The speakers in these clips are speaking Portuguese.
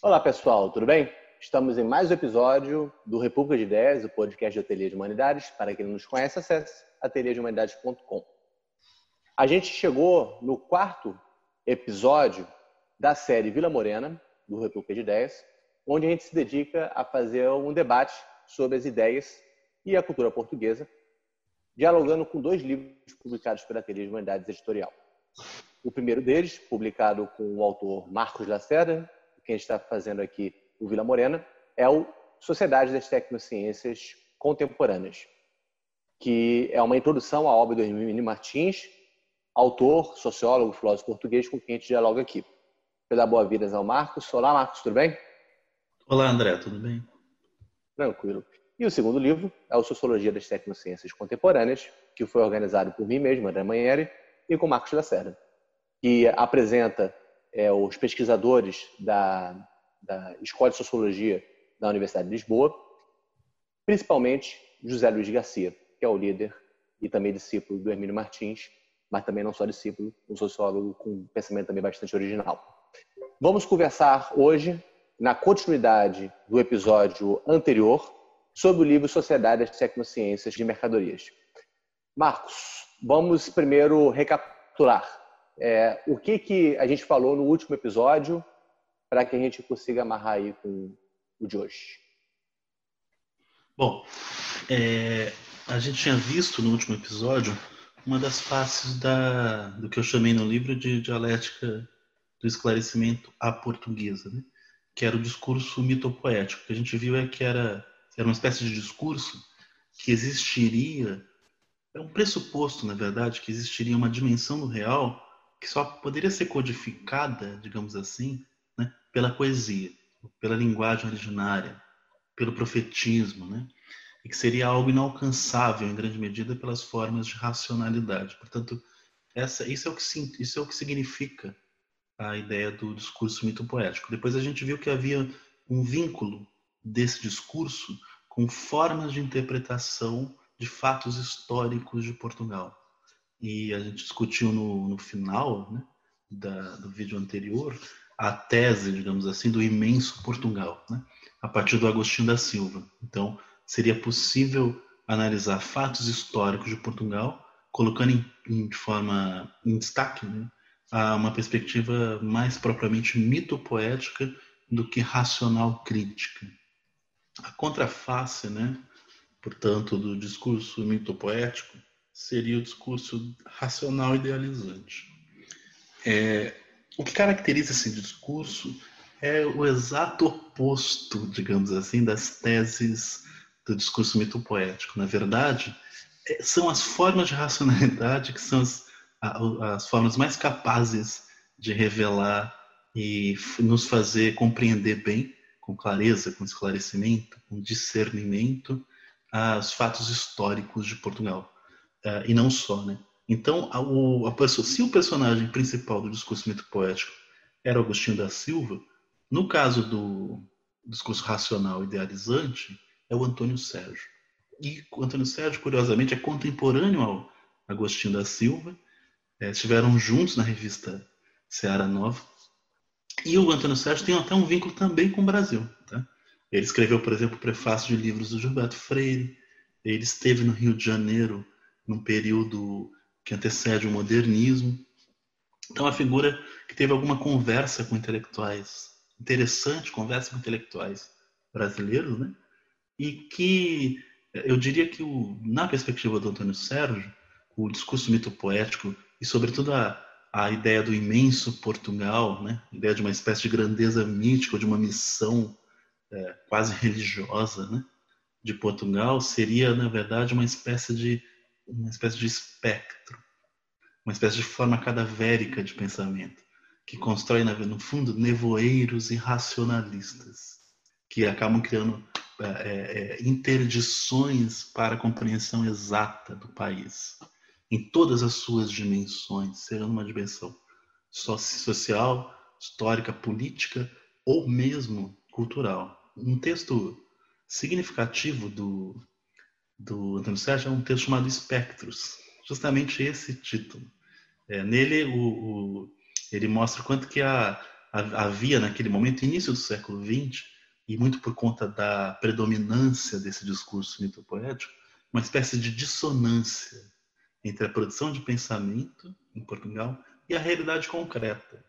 Olá, pessoal, tudo bem? Estamos em mais um episódio do República de Ideias, o podcast de Ateliê de Humanidades. Para quem não nos conhece, acesse ateliêdehumanidades.com. A gente chegou no quarto episódio da série Vila Morena, do República de Ideias, onde a gente se dedica a fazer um debate sobre as ideias e a cultura portuguesa, dialogando com dois livros publicados pela Ateliê de Humanidades Editorial. O primeiro deles, publicado com o autor Marcos Lacerda, que a gente está fazendo aqui, o Vila Morena, é o Sociedade das Tecnociências Contemporâneas, que é uma introdução à obra do Hermínio Martins, autor, sociólogo, filósofo português, com quem a gente dialoga aqui. Pela boa-vindas ao Marcos. Olá, Marcos, tudo bem? Olá, André, tudo bem? Tranquilo. E o segundo livro é o Sociologia das Tecnociências Contemporâneas, que foi organizado por mim mesmo, André Manheri, e com Marcos Lacerda, que apresenta é, os pesquisadores da, da Escola de Sociologia da Universidade de Lisboa, principalmente José Luiz Garcia, que é o líder e também discípulo do Hermínio Martins, mas também não só discípulo, um sociólogo com um pensamento também bastante original. Vamos conversar hoje, na continuidade do episódio anterior, sobre o livro Sociedade das Tecnociências de Mercadorias. Marcos, vamos primeiro recapitular é, o que, que a gente falou no último episódio para que a gente consiga amarrar aí com o de hoje? Bom, é, a gente tinha visto no último episódio uma das faces da, do que eu chamei no livro de dialética do esclarecimento à portuguesa, né? que era o discurso mitopoético. O que a gente viu é que era, era uma espécie de discurso que existiria, é um pressuposto, na verdade, que existiria uma dimensão do real que só poderia ser codificada, digamos assim, né, pela poesia, pela linguagem originária, pelo profetismo, né, e que seria algo inalcançável em grande medida pelas formas de racionalidade. Portanto, essa, isso é o que isso é o que significa a ideia do discurso mito-poético. Depois a gente viu que havia um vínculo desse discurso com formas de interpretação de fatos históricos de Portugal e a gente discutiu no, no final né, da, do vídeo anterior a tese, digamos assim, do imenso Portugal, né, a partir do Agostinho da Silva. Então, seria possível analisar fatos históricos de Portugal, colocando em, em de forma em destaque né, a uma perspectiva mais propriamente mitopoética do que racional crítica. A contraface, né, portanto, do discurso mitopoético seria o discurso racional idealizante. É, o que caracteriza esse discurso é o exato oposto, digamos assim, das teses do discurso mitopoético. Na verdade, é, são as formas de racionalidade que são as, as formas mais capazes de revelar e nos fazer compreender bem, com clareza, com esclarecimento, com discernimento, os fatos históricos de Portugal. Uh, e não só, né? Então, a, o, a pessoa, se o personagem principal do discurso mito poético era Agostinho da Silva, no caso do discurso racional idealizante, é o Antônio Sérgio. E o Antônio Sérgio, curiosamente, é contemporâneo ao Agostinho da Silva, é, estiveram juntos na revista Seara Nova. E o Antônio Sérgio tem até um vínculo também com o Brasil. Tá? Ele escreveu, por exemplo, o prefácio de livros do Gilberto Freire, ele esteve no Rio de Janeiro num período que antecede o modernismo. Então, a figura que teve alguma conversa com intelectuais, interessante conversa com intelectuais brasileiros, né? E que eu diria que, o, na perspectiva do Antônio Sérgio, o discurso mitopoético e, sobretudo, a, a ideia do imenso Portugal, né? a ideia de uma espécie de grandeza mítica, de uma missão é, quase religiosa né? de Portugal, seria, na verdade, uma espécie de uma espécie de espectro, uma espécie de forma cadavérica de pensamento, que constrói, no fundo, nevoeiros irracionalistas, que acabam criando é, é, é, interdições para a compreensão exata do país, em todas as suas dimensões, seja numa dimensão social, histórica, política ou mesmo cultural. Um texto significativo do do Antônio Sérgio é um texto chamado Espectros, justamente esse título. É, nele, o, o, ele mostra quanto que a, havia naquele momento, início do século XX, e muito por conta da predominância desse discurso mitopoético, uma espécie de dissonância entre a produção de pensamento em Portugal e a realidade concreta.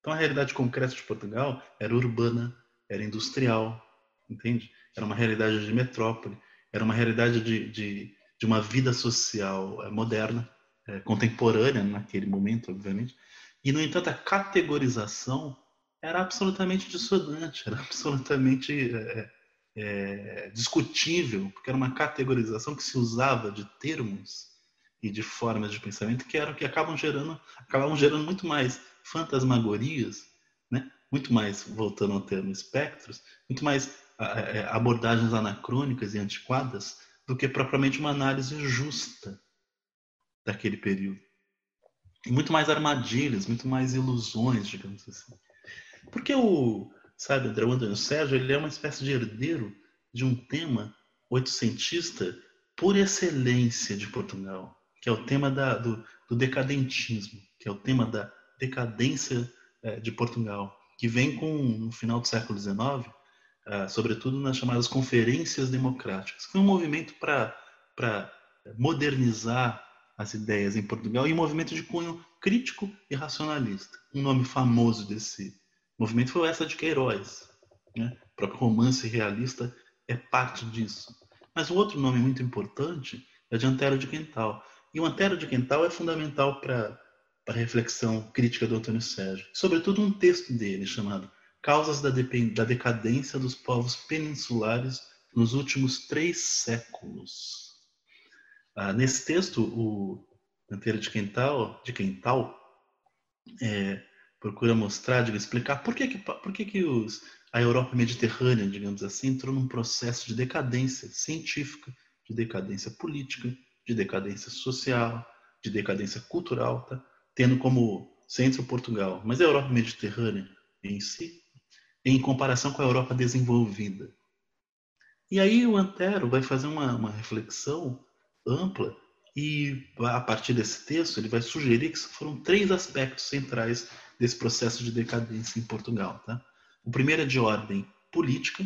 Então, a realidade concreta de Portugal era urbana, era industrial, entende? Era uma realidade de metrópole, era uma realidade de, de, de uma vida social eh, moderna, é, contemporânea naquele momento, obviamente. E, no entanto, a categorização era absolutamente dissonante, era absolutamente é, é, discutível, porque era uma categorização que se usava de termos e de formas de pensamento que eram que acabam gerando, acabavam gerando muito mais fantasmagorias, né? muito mais, voltando ao termo espectros, muito mais abordagens anacrônicas e antiquadas do que propriamente uma análise justa daquele período. E muito mais armadilhas, muito mais ilusões, digamos assim. Porque o, sabe, André Antônio Sérgio, ele é uma espécie de herdeiro de um tema oitocentista por excelência de Portugal, que é o tema da, do, do, decadentismo, que é o tema da decadência é, de Portugal, que vem com, no final do século XIX, é, sobretudo nas chamadas conferências democráticas, que foi um movimento para modernizar as ideias em Portugal e um movimento de cunho crítico e racionalista. Um nome famoso desse movimento foi essa de Queiroz. Né? O próprio romance realista é parte disso. Mas o outro nome muito importante é de Antero de Quental. E o Antero de Quental é fundamental para a reflexão crítica do Antônio Sérgio. Sobretudo um texto dele chamado Causas da, da Decadência dos Povos Peninsulares nos Últimos Três Séculos. Ah, nesse texto, o Antero de Quental, de Quental é, procura mostrar, diga, explicar por que, que, por que, que os, a Europa mediterrânea, digamos assim, entrou num processo de decadência científica, de decadência política, de decadência social, de decadência cultural, tá? tendo como centro Portugal, mas a Europa mediterrânea em si, em comparação com a Europa desenvolvida. E aí o Antero vai fazer uma, uma reflexão ampla e a partir desse texto ele vai sugerir que foram três aspectos centrais desse processo de decadência em Portugal. Tá? O primeiro é de ordem política.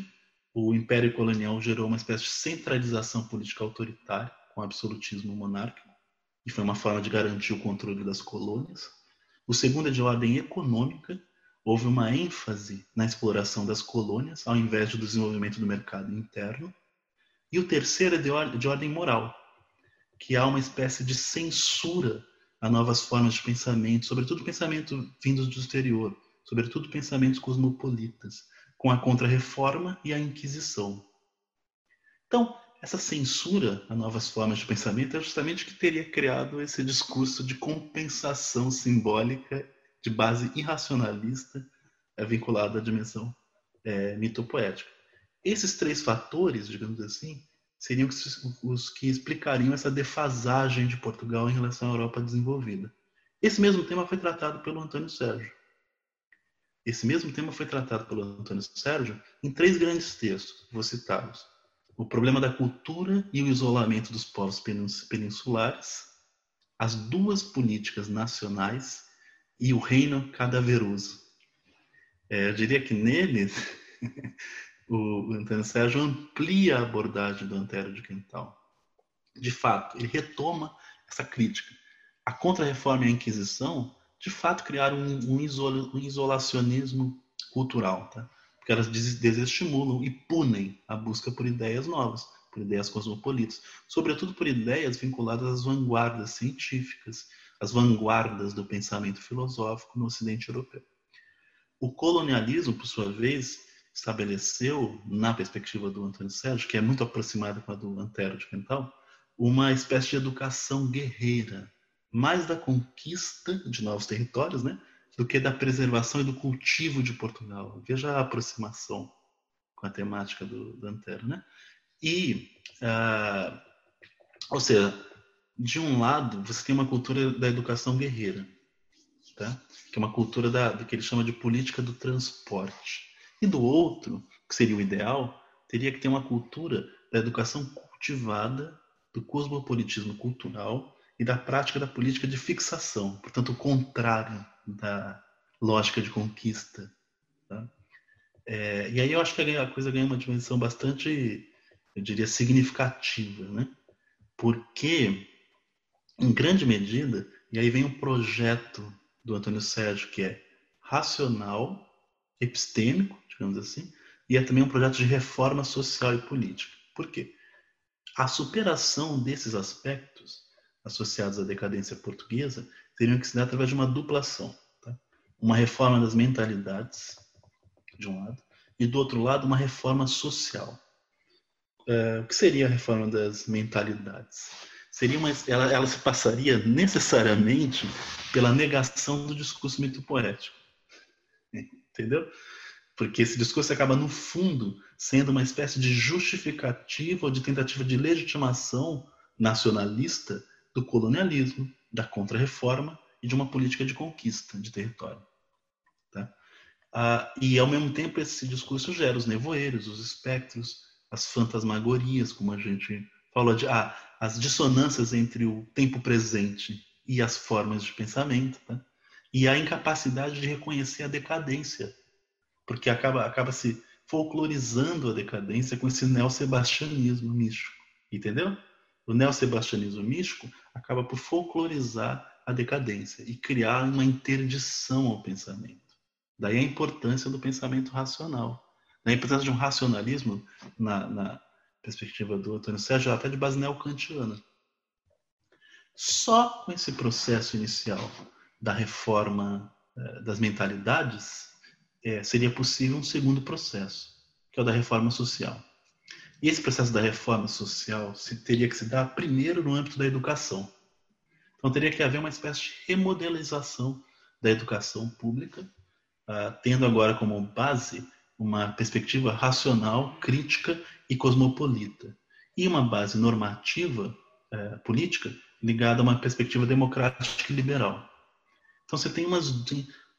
O Império Colonial gerou uma espécie de centralização política autoritária com absolutismo monárquico e foi uma forma de garantir o controle das colônias. O segundo é de ordem econômica. Houve uma ênfase na exploração das colônias ao invés do desenvolvimento do mercado interno. E o terceiro é de, or de ordem moral, que há uma espécie de censura a novas formas de pensamento, sobretudo pensamento vindos do exterior, sobretudo pensamentos cosmopolitas, com a Contra-Reforma e a Inquisição. Então, essa censura a novas formas de pensamento é justamente o que teria criado esse discurso de compensação simbólica de base irracionalista é, vinculado à dimensão é, mitopoética. Esses três fatores, digamos assim, seriam os que explicariam essa defasagem de Portugal em relação à Europa desenvolvida. Esse mesmo tema foi tratado pelo Antônio Sérgio. Esse mesmo tema foi tratado pelo Antônio Sérgio em três grandes textos, vou citá-los. O problema da cultura e o isolamento dos povos peninsulares, as duas políticas nacionais e o reino cadaveroso. É, eu diria que nele o Antônio Sérgio amplia a abordagem do Antero de Quintal. De fato, ele retoma essa crítica. A Contra-Reforma e a Inquisição, de fato, criaram um, um, um isolacionismo cultural, tá? porque elas desestimulam e punem a busca por ideias novas, por ideias cosmopolitas, sobretudo por ideias vinculadas às vanguardas científicas, às vanguardas do pensamento filosófico no Ocidente europeu. O colonialismo, por sua vez, estabeleceu, na perspectiva do Antônio Sérgio, que é muito aproximada com a do Antero de Quental, uma espécie de educação guerreira, mais da conquista de novos territórios, né, do que da preservação e do cultivo de Portugal. Veja a aproximação com a temática do, do Antero, né? E, uh, ou seja, de um lado você tem uma cultura da educação guerreira, tá? Que é uma cultura da, do que ele chama de política do transporte e do outro, que seria o ideal, teria que ter uma cultura da educação cultivada, do cosmopolitismo cultural e da prática da política de fixação, portanto, o contrário da, lógica de conquista. Tá? É, e aí eu acho que a coisa ganha uma dimensão bastante, eu diria, significativa, né? Porque, em grande medida, e aí vem um projeto do Antônio Sérgio que é racional, epistêmico, digamos assim, e é também um projeto de reforma social e política. Por quê? A superação desses aspectos associados à decadência portuguesa teriam que se dar através de uma duplação. Tá? Uma reforma das mentalidades, de um lado, e do outro lado, uma reforma social. É, o que seria a reforma das mentalidades? Seria uma, ela, ela se passaria necessariamente pela negação do discurso mito poético. Entendeu? Porque esse discurso acaba, no fundo, sendo uma espécie de justificativa ou de tentativa de legitimação nacionalista do colonialismo, da contra-reforma e de uma política de conquista de território. Tá? Ah, e, ao mesmo tempo, esse discurso gera os nevoeiros, os espectros, as fantasmagorias, como a gente falou, de, ah, as dissonâncias entre o tempo presente e as formas de pensamento, tá? e a incapacidade de reconhecer a decadência, porque acaba, acaba se folclorizando a decadência com esse neosebastianismo místico, entendeu? O neosebastianismo místico acaba por folclorizar a decadência e criar uma interdição ao pensamento. Daí a importância do pensamento racional. A importância de um racionalismo, na, na perspectiva do Antônio Sérgio, até de base neocantiana. Só com esse processo inicial da reforma eh, das mentalidades, eh, seria possível um segundo processo, que é o da reforma social. E esse processo da reforma social se, teria que se dar primeiro no âmbito da educação. Então teria que haver uma espécie de remodelização da educação pública, uh, tendo agora como base uma perspectiva racional, crítica e cosmopolita, e uma base normativa uh, política ligada a uma perspectiva democrática e liberal. Então você tem umas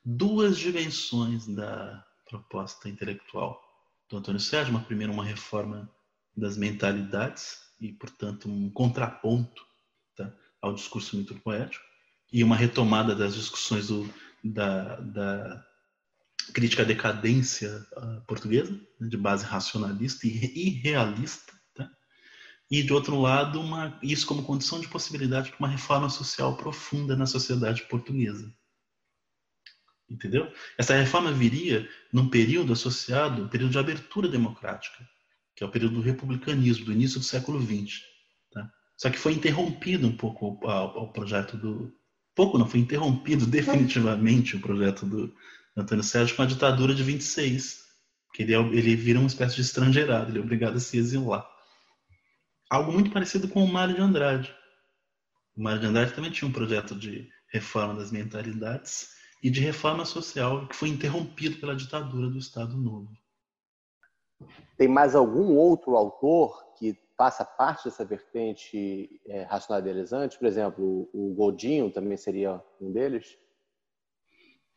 duas dimensões da proposta intelectual do Antônio Sérgio, uma primeira uma reforma das mentalidades e, portanto, um contraponto tá, ao discurso mito poético e uma retomada das discussões do, da, da, crítica à decadência uh, portuguesa, né, de base racionalista e, realista, tá? e, de outro lado, uma, isso como condição de possibilidade para uma reforma social profunda na sociedade portuguesa. Entendeu? Essa reforma viria num período associado, um período de abertura democrática, que é o período do republicanismo, do início do século XX. Tá? Só que foi interrompido um pouco o, projeto do. Pouco não, foi interrompido definitivamente o projeto do Antônio Sérgio com a ditadura de 26. Que ele, é ele vira uma espécie de estrangeirado, ele é obrigado a se exilar. Algo muito parecido com o Mário de Andrade. O Mário de Andrade também tinha um projeto de reforma das mentalidades e de reforma social que foi interrompido pela ditadura do Estado Novo. Tem mais algum outro autor que faça parte dessa vertente é, racionalizante? Por exemplo, o Godinho também seria um deles?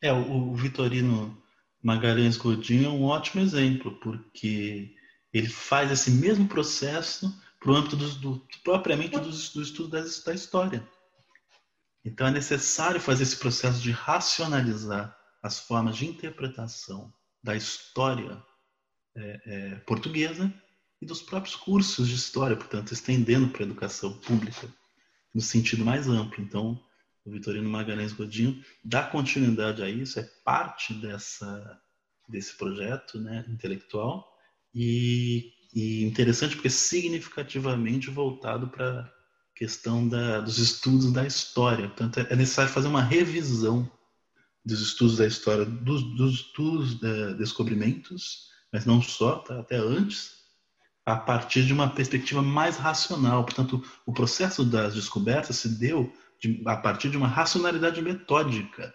É, o, Vitorino Magalhães Godinho é um ótimo exemplo, porque ele faz esse mesmo processo para o âmbito do, do, propriamente do, do estudo da, da história. Então é necessário fazer esse processo de racionalizar as formas de interpretação da história é, é, portuguesa e dos próprios cursos de história, portanto, estendendo para a educação pública no sentido mais amplo. Então, o Vitorino Magalhães Godinho dá continuidade a isso, é parte dessa, desse projeto né, intelectual e, e interessante porque é significativamente voltado para a questão da, dos estudos da história. Portanto, é necessário fazer uma revisão dos estudos da história, dos, dos, é, descobrimentos mas não só, tá? até antes, a partir de uma perspectiva mais racional. Portanto, o processo das descobertas se deu de, a partir de uma racionalidade metódica,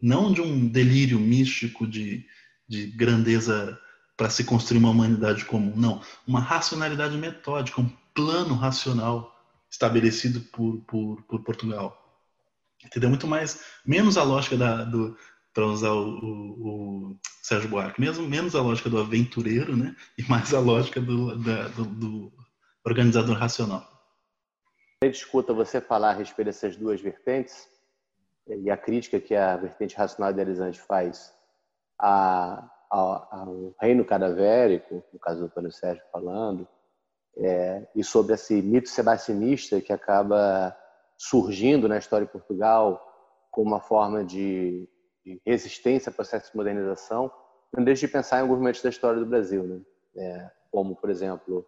não de um delírio místico de, de grandeza para se construir uma humanidade comum. Não, uma racionalidade metódica, um plano racional estabelecido por, por, por Portugal. Entendeu? Muito mais, menos a lógica da, do, para usar o, o, o, Sérgio Buarque, mesmo menos a lógica do aventureiro, né, e mais a lógica do, da, do, do organizador racional. Gente escuta você falar a respeito dessas duas vertentes e a crítica que a vertente racional idealizante faz a, a, ao reino cadavérico, no caso do Antônio Sérgio falando, é, e sobre esse mito sebastianista que acaba surgindo na história de Portugal como uma forma de, de resistência ao processo de modernização, não de pensar em alguns momentos da história do Brasil, né? É, como, por exemplo,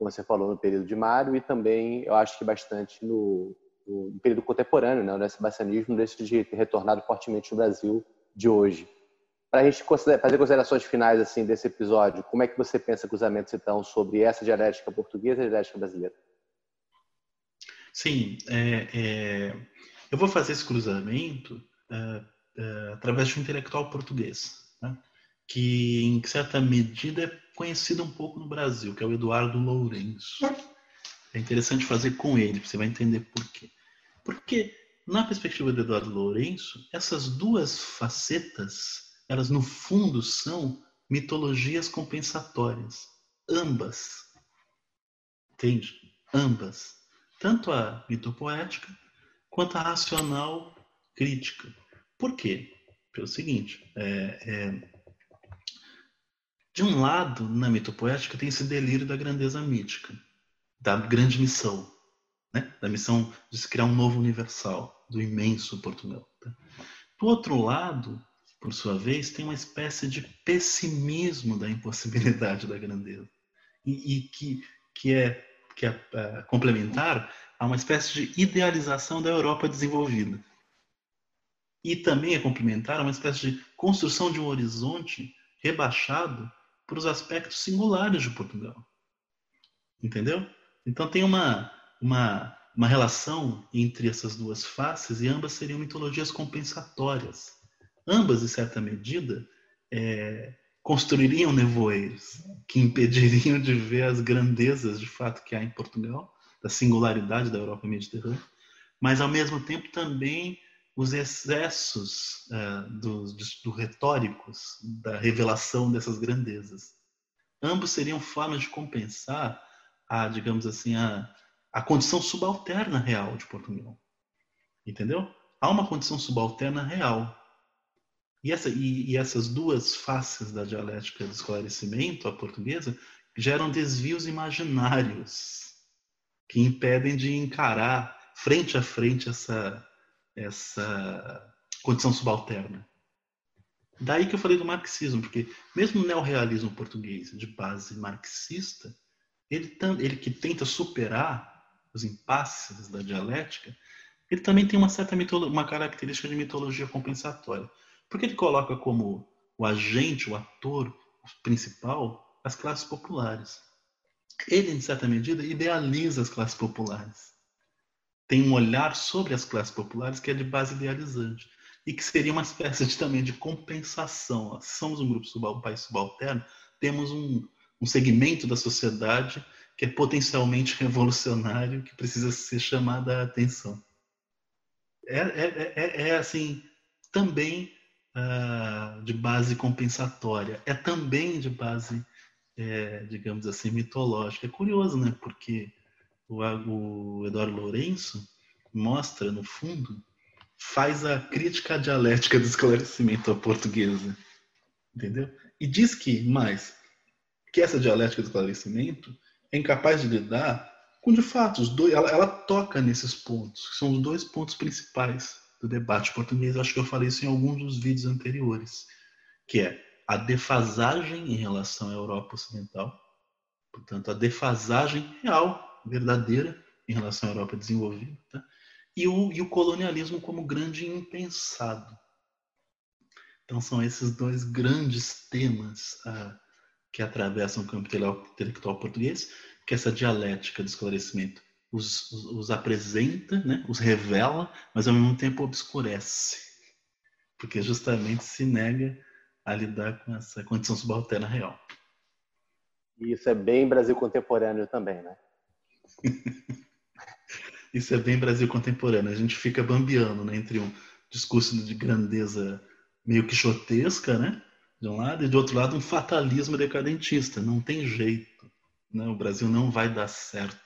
como você falou, no período de Mário e também, eu acho que bastante no, no período contemporâneo, né? o sebastianismo deixa de retornado fortemente no Brasil de hoje. Para a gente fazer considerações finais assim desse episódio, como é que você pensa cruzamentos então sobre essa dialética portuguesa e dialética brasileira? Sim, é, é, eu vou fazer esse cruzamento é, é através de um intelectual português, né? que em certa medida é conhecido um pouco no Brasil, que é o Eduardo Lourenço. É interessante fazer com ele, você vai entender por quê. Porque, na perspectiva do Eduardo Lourenço, essas duas facetas, elas no fundo são mitologias compensatórias. Ambas. Entende? Ambas. Tanto a mitopoética quanto a racional crítica. Por quê? Pelo seguinte, é, é, de um lado, na mitopoética, tem esse delírio da grandeza mítica, da grande missão, né? da missão de se criar um novo universal, do imenso Portugal. Tá? Do outro lado, por sua vez, tem uma espécie de pessimismo da impossibilidade da grandeza, e, e que, que é, que é, é complementar a uma espécie de idealização da Europa desenvolvida. E também é complementar a uma espécie de construção de um horizonte rebaixado para os aspectos singulares de Portugal. Entendeu? Então tem uma, uma, uma relação entre essas duas faces e ambas seriam mitologias compensatórias. Ambas, em certa medida, é, construiriam nevoeiros que impediriam de ver as grandezas de fato que há em Portugal, da singularidade da Europa mediterrânea, mas ao mesmo tempo também os excessos uh, do, do retóricos da revelação dessas grandezas. Ambos seriam formas de compensar a, digamos assim, a, a condição subalterna real de Portugal. Entendeu? Há uma condição subalterna real. E, essa, e, e essas duas faces da dialética do esclarecimento, a portuguesa, geram desvios imaginários que impedem de encarar frente a frente essa, essa condição subalterna. Daí que eu falei do marxismo, porque mesmo o neorrealismo português de base marxista, ele, ele que tenta superar os impasses da dialética, ele também tem uma certa uma característica de mitologia compensatória. Porque ele coloca como o agente, o ator principal, as classes populares. Ele, em certa medida, idealiza as classes populares. Tem um olhar sobre as classes populares que é de base idealizante e que seria uma espécie de, também de compensação. Somos um grupo um país subalterno, temos um, um segmento da sociedade que é potencialmente revolucionário, que precisa ser chamada a atenção. É, é, é, é assim, também uh, de base compensatória, é também de base, é, digamos assim, mitológica. É curioso, né? Porque o, o Eduardo Lourenço mostra, no fundo, faz a crítica dialética do esclarecimento à portuguesa. Entendeu? E diz que, mais, que essa dialética do esclarecimento é incapaz de lidar com, de fato, os dois, ela, ela toca nesses pontos, que são os dois pontos principais do debate português. Acho que eu falei isso em alguns dos vídeos anteriores, que é a defasagem em relação à Europa Ocidental, portanto, a defasagem real, verdadeira, em relação à Europa desenvolvida, tá? e, o, e o colonialismo como grande impensado. Então, são esses dois grandes temas. Ah, que atravessam o campo intelectual português, que essa dialética do esclarecimento os, os, os, apresenta, né, os revela, mas ao mesmo tempo obscurece, porque justamente se nega a lidar com essa condição subalterna real. E isso é bem Brasil contemporâneo também, né? isso é bem Brasil contemporâneo. A gente fica bambeando né, entre um discurso de grandeza meio quixotesca, né? de um lado, e do outro lado um fatalismo decadentista. Não tem jeito. Né? O Brasil não vai dar certo.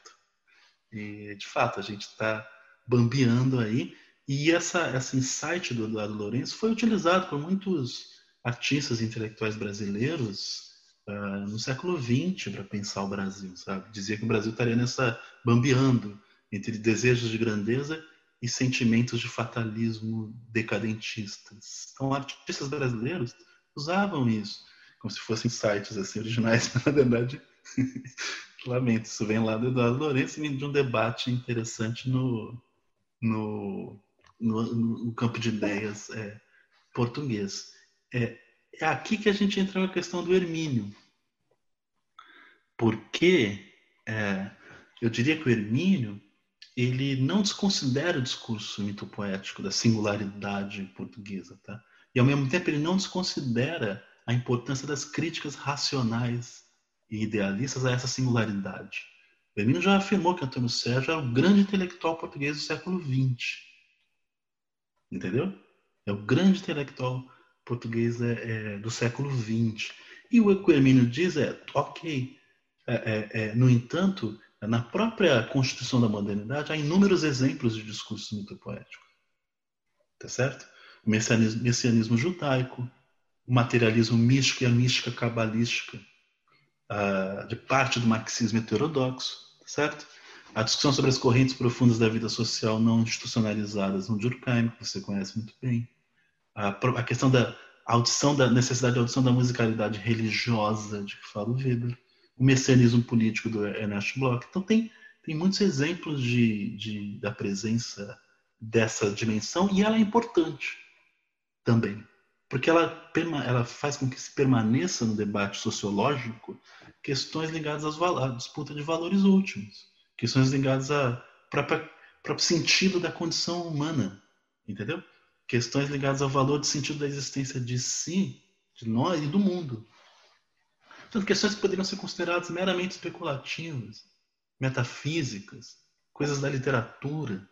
E, de fato, a gente está bambeando aí E essa, essa insight do Eduardo Lourenço foi utilizado por muitos artistas intelectuais brasileiros uh, no século XX para pensar o Brasil, sabe? Dizia que o Brasil estaria nessa bambeando entre desejos de grandeza e sentimentos de fatalismo decadentistas. Então, artistas brasileiros usavam isso como se fossem sites assim originais, mas na verdade, lamento, isso vem lá do Eduardo Lourenço e de um debate interessante no, no, no, no campo de ideias é, português. É, é aqui que a gente entra na questão do Hermínio. Porque é, eu diria que o Hermínio ele não desconsidera o discurso mitopoético da singularidade portuguesa, tá? E ao mesmo tempo ele não desconsidera a importância das críticas racionais e idealistas a essa singularidade. Bemino já afirmou que Antônio Sérgio era o grande intelectual português do século XX. Entendeu? É o grande intelectual português é, é, do século XX. E o que o diz é, ok, é, é, é, no entanto, na própria Constituição da Modernidade há inúmeros exemplos de discurso mitopoético. Tá certo? O messianismo, messianismo judaico, o materialismo místico e a mística cabalística uh, de parte do marxismo heterodoxo, certo? A discussão sobre as correntes profundas da vida social não institucionalizadas no Durkheim, que você conhece muito bem. A, questão da audição, da necessidade de audição da musicalidade religiosa, de que fala o Weber. O messianismo político do Ernest Bloch. Então, tem, tem muitos exemplos de, de, da presença dessa dimensão e ela é importante também porque ela, ela faz com que se permaneça no debate sociológico questões ligadas às, à disputa de valores últimos, questões ligadas ao próprio sentido da condição humana, entendeu? Questões ligadas ao valor de sentido da existência de si, de nós e do mundo. Portanto, questões que poderiam ser consideradas meramente especulativas, metafísicas, coisas da literatura,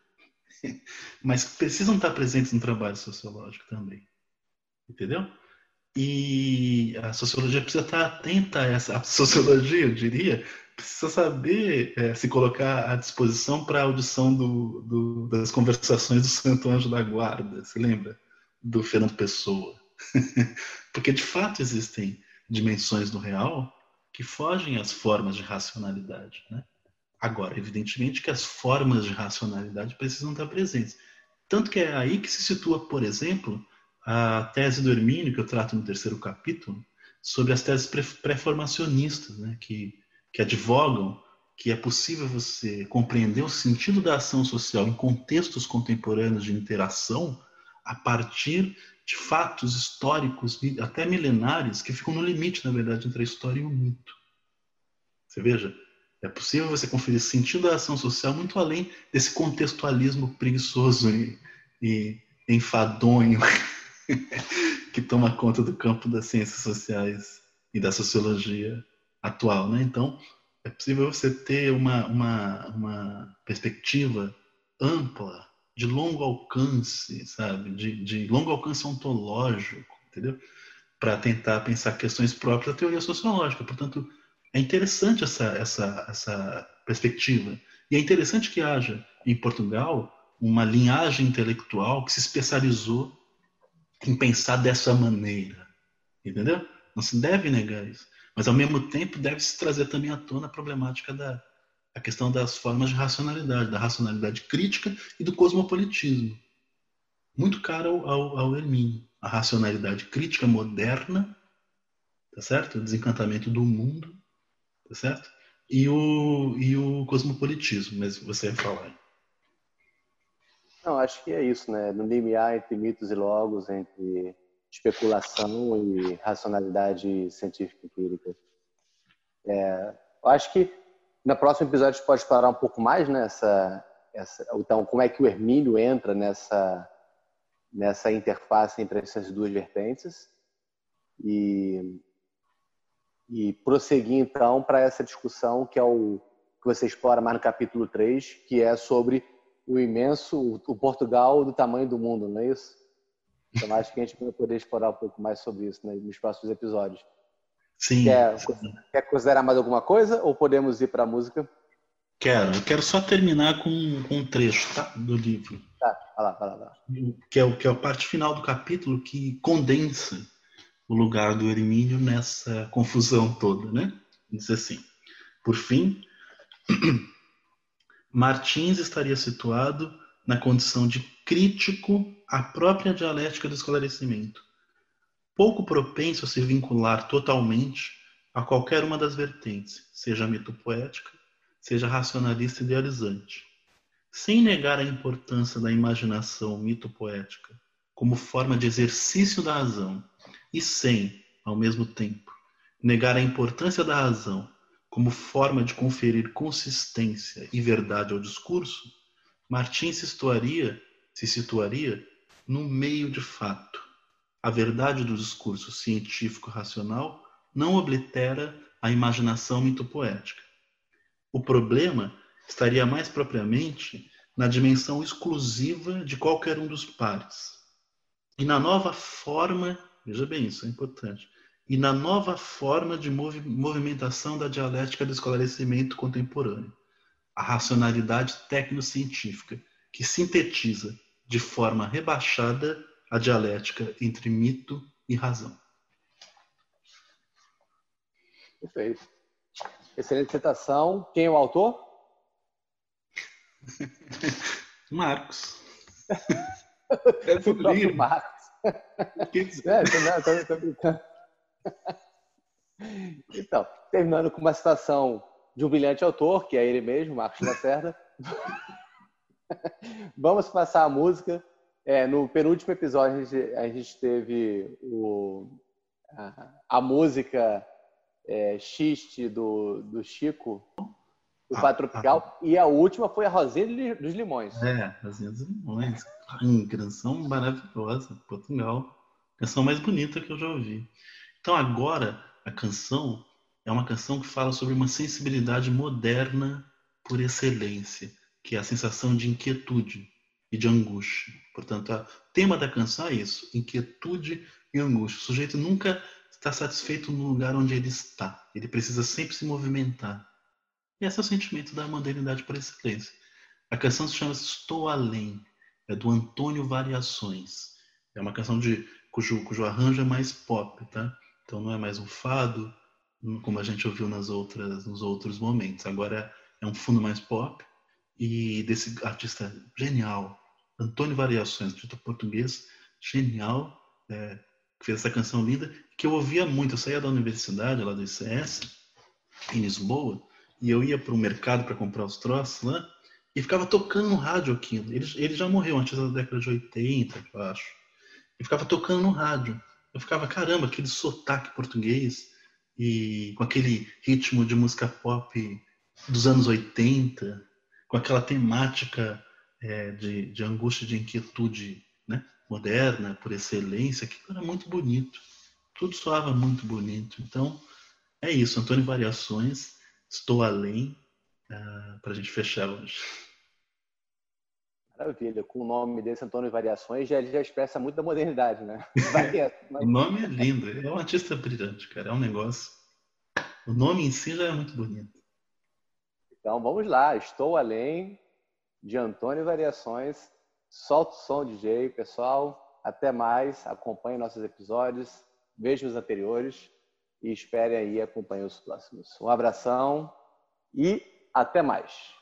mas precisam estar presentes no trabalho sociológico também. Entendeu? E a sociologia precisa estar atenta a essa. A sociologia, eu diria, precisa saber é, se colocar à disposição para a audição do, do, das conversações do Santo Anjo da Guarda. Se lembra? Do Fernando Pessoa. Porque, de fato, existem dimensões do real que fogem às formas de racionalidade. Né? Agora, evidentemente que as formas de racionalidade precisam estar presentes. Tanto que é aí que se situa, por exemplo, a tese do Hermínio, que eu trato no terceiro capítulo, sobre as teses pré-formacionistas, né, que, que advogam que é possível você compreender o sentido da ação social em contextos contemporâneos de interação a partir de fatos históricos, até milenares, que ficam no limite, na verdade, entre a história e o mito. Você veja, é possível você conferir sentido da ação social muito além desse contextualismo preguiçoso e, e enfadonho que toma conta do campo das ciências sociais e da sociologia atual, né? Então, é possível você ter uma, uma, uma perspectiva ampla, de longo alcance, sabe? De, de longo alcance ontológico, entendeu? Para tentar pensar questões próprias da teoria sociológica. Portanto, é interessante essa, essa, essa perspectiva. E é interessante que haja em Portugal uma linhagem intelectual que se especializou em pensar dessa maneira. Entendeu? Não se deve negar isso. Mas, ao mesmo tempo, deve-se trazer também à tona a problemática da a questão das formas de racionalidade, da racionalidade crítica e do cosmopolitismo. Muito caro ao, ao, Hermínio. A racionalidade crítica moderna, tá certo? O desencantamento do mundo, tá certo? E o, e o cosmopolitismo, mas você vai falar. Não, acho que é isso, né? No limiar entre mitos e logos, entre especulação e racionalidade científica empírica. É, eu acho que no próximo episódio a gente pode explorar um pouco mais nessa, essa, então como é que o Hermínio entra nessa nessa interface entre essas duas vertentes e e prosseguir então para essa discussão que é o que você explora mais no capítulo 3, que é sobre o imenso, o Portugal do tamanho do mundo, não é isso? Então acho que a gente vai poder explorar um pouco mais sobre isso né, nos próximos episódios. Sim. Quer, quer considerar mais alguma coisa ou podemos ir para a música? Quero. Eu quero só terminar com, com um trecho tá? do livro. Tá, vai lá, vai lá, vai lá. Que, é, que é a parte final do capítulo que condensa o lugar do Hermínio nessa confusão toda, né? Diz assim: por fim, Martins estaria situado na condição de crítico à própria dialética do esclarecimento, pouco propenso a se vincular totalmente a qualquer uma das vertentes, seja mito-poética, seja racionalista idealizante, sem negar a importância da imaginação mito-poética como forma de exercício da razão e sem, ao mesmo tempo, negar a importância da razão como forma de conferir consistência e verdade ao discurso, Martins se situaria, se situaria no meio de fato. A verdade do discurso científico racional não oblitera a imaginação mitopoética. O problema estaria mais propriamente na dimensão exclusiva de qualquer um dos pares. E na nova forma, veja bem, isso é importante, e na nova forma de movimentação da dialética do esclarecimento contemporâneo, a racionalidade tecnocientífica, que sintetiza de forma rebaixada a dialética entre mito e razão. Perfeito. Excelente citação. Quem é o autor? Marcos. É o Marcos. É, tô, tô, tô brincando. Então, terminando com uma citação de um brilhante autor, que é ele mesmo, Marcos Lacerda. Vamos passar a música. É, no penúltimo episódio, a gente, a gente teve o, a, a música é, Xiste do, do Chico, do Tropical, ah, e a última foi a Rosinha dos Limões. É, Rosinha dos Limões. Hum, canção maravilhosa, Portugal. Canção mais bonita que eu já ouvi. Então agora a canção é uma canção que fala sobre uma sensibilidade moderna por excelência, que é a sensação de inquietude e de angústia. Portanto, o tema da canção é isso: inquietude e angústia. O sujeito nunca está satisfeito no lugar onde ele está. Ele precisa sempre se movimentar. E esse é o sentimento da modernidade por excelência. A canção se chama Estou Além, é do Antônio Variações. É uma canção de, cujo, cujo arranjo é mais pop, tá? Então não é mais um fado, como a gente ouviu nas outras, nos outros momentos. Agora é um fundo mais pop e desse artista genial, Antônio Variações, dito português, genial, é, que fez essa canção linda, que eu ouvia muito. Eu saía da universidade, lá do ICS, em Lisboa, e eu ia para o mercado para comprar os troços lá, e ficava tocando no rádio aquilo. Ele, ele já morreu antes da década de 80, eu acho. E ficava tocando no rádio. Eu ficava, caramba, aquele sotaque português e com aquele ritmo de música pop dos anos 80, com aquela temática é, de, de angústia, de inquietude né, moderna, por excelência, que era muito bonito. Tudo soava muito bonito. Então, é isso. Antônio Variações, Estou Além, uh, ah, para a gente fechar hoje. Maravilha, com o nome desse Antônio Variações, já, já expressa muito da modernidade, né? o nome é lindo, é um artista brilhante, cara, é um negócio. O nome em si já é muito bonito. Então vamos lá, Estou Além, de Antônio Variações. Solta o som, DJ, pessoal. Até mais, acompanhe nossos episódios, veja os anteriores e espere aí acompanhe os próximos. Um abração e até mais.